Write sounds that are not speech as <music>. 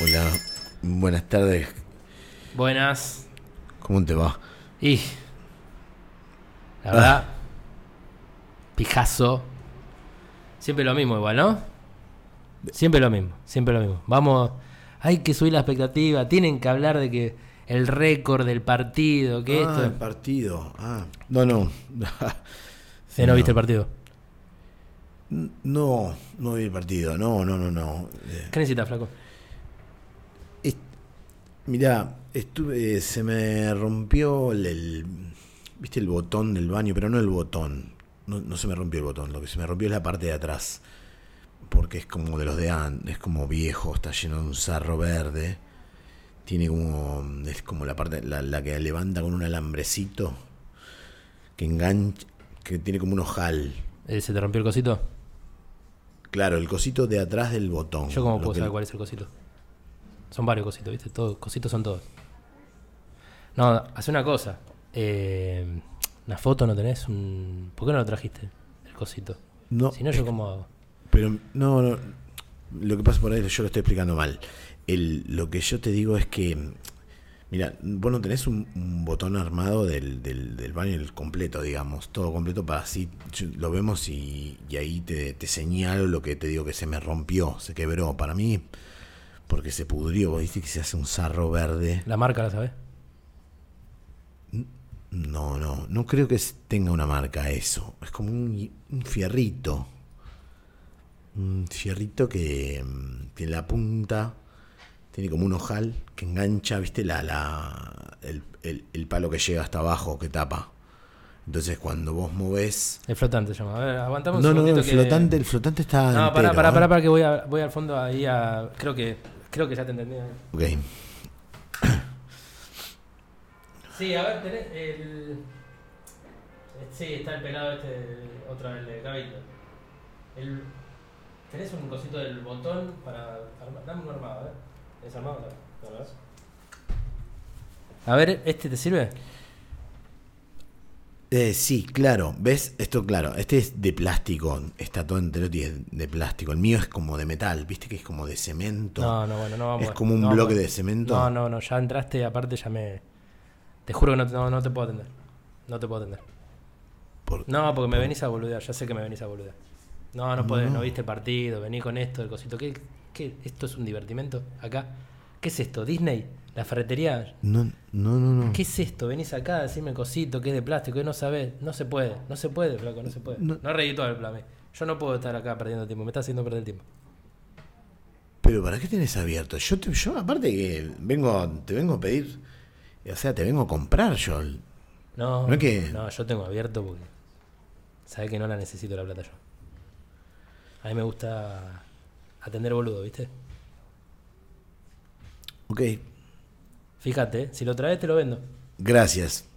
Hola, buenas tardes. Buenas. ¿Cómo te va? Y. La verdad. Pijazo. Siempre lo mismo, igual, ¿no? Siempre lo mismo, siempre lo mismo. Vamos. Hay que subir la expectativa. Tienen que hablar de que el récord del partido, que ah, el esto. partido. Ah, no, no. Eh, <laughs> ¿No viste el partido? No, no vi el partido. No, no, no, no. ¿Qué necesitas, flaco? Mirá, estuve, se me rompió el, el- viste el botón del baño, pero no el botón. No, no se me rompió el botón, lo que se me rompió es la parte de atrás. Porque es como de los de antes, es como viejo, está lleno de un sarro verde. Tiene como, es como la parte, la, la que levanta con un alambrecito que engancha, que tiene como un ojal. Eh, ¿Se te rompió el cosito? Claro, el cosito de atrás del botón. Yo cómo puedo saber cuál es el cosito. Son varios cositos, ¿viste? Todos, cositos son todos. No, hace una cosa. Eh, una foto no tenés, un... ¿por qué no lo trajiste? El cosito. No, Si no, yo cómo hago. Pero no, no, lo que pasa por ahí yo lo estoy explicando mal. El, lo que yo te digo es que, mira, vos no tenés un, un botón armado del, del, del completo, digamos, todo completo para así lo vemos y, y ahí te, te señalo lo que te digo que se me rompió, se quebró. Para mí, porque se pudrió, vos viste que se hace un sarro verde. La marca, ¿la sabés? No, no, no creo que tenga una marca eso. Es como un, un fierrito. Un fierrito que mm, tiene la punta, tiene como un ojal que engancha, viste, la, la, el, el- el palo que llega hasta abajo, que tapa. Entonces cuando vos movés... El flotante se llama. A ver, aguantamos No, un no, no, el que- flotante, el flotante está No, pará, pará, ¿eh? pará, pará, que voy, a, voy al fondo ahí a... Creo que, creo que ya te entendí. Ok. <coughs> Sí, a ver, tenés el... Sí, está el pelado este, otra vez, el de Cabito. El... ¿Tenés un cosito del botón para armar? Dame un armado, a ver. ¿Es armado? No, ¿No lo ves? A ver, ¿este te sirve? Eh, sí, claro, ¿ves? Esto, claro, este es de plástico, está todo entero y es de plástico. El mío es como de metal, ¿viste que es como de cemento? No, no, bueno, no vamos Es como un no bloque vamos de cemento. No, no, no, ya entraste, aparte ya me... Te juro que no, te- no, no te puedo atender. No te puedo atender. Por- No, porque me venís a boludear, ya sé que me venís a boludear. No, no podés, No. no viste el partido, vení con esto, el cosito. ¿Qué, qué, ¿Esto es un divertimento acá? ¿Qué es esto? ¿Disney? ¿La ferretería? No, no, no, no. ¿Qué es esto? Venís acá a decirme cosito que es de plástico, que no sabés. No se puede, no se puede, flaco, no se puede. No. No, reí todo el plan. Yo no puedo estar acá perdiendo tiempo, me está haciendo perder el tiempo. Pero ¿para qué tenés abierto? Yo, te- yo aparte que vengo, te vengo a pedir, o sea, te vengo a comprar yo. No, No es que- no, yo tengo abierto porque sabés que no la necesito la plata yo. A mí me gusta atender boludo, ¿viste? Ok, Fíjate, si lo traes te lo vendo. gracias.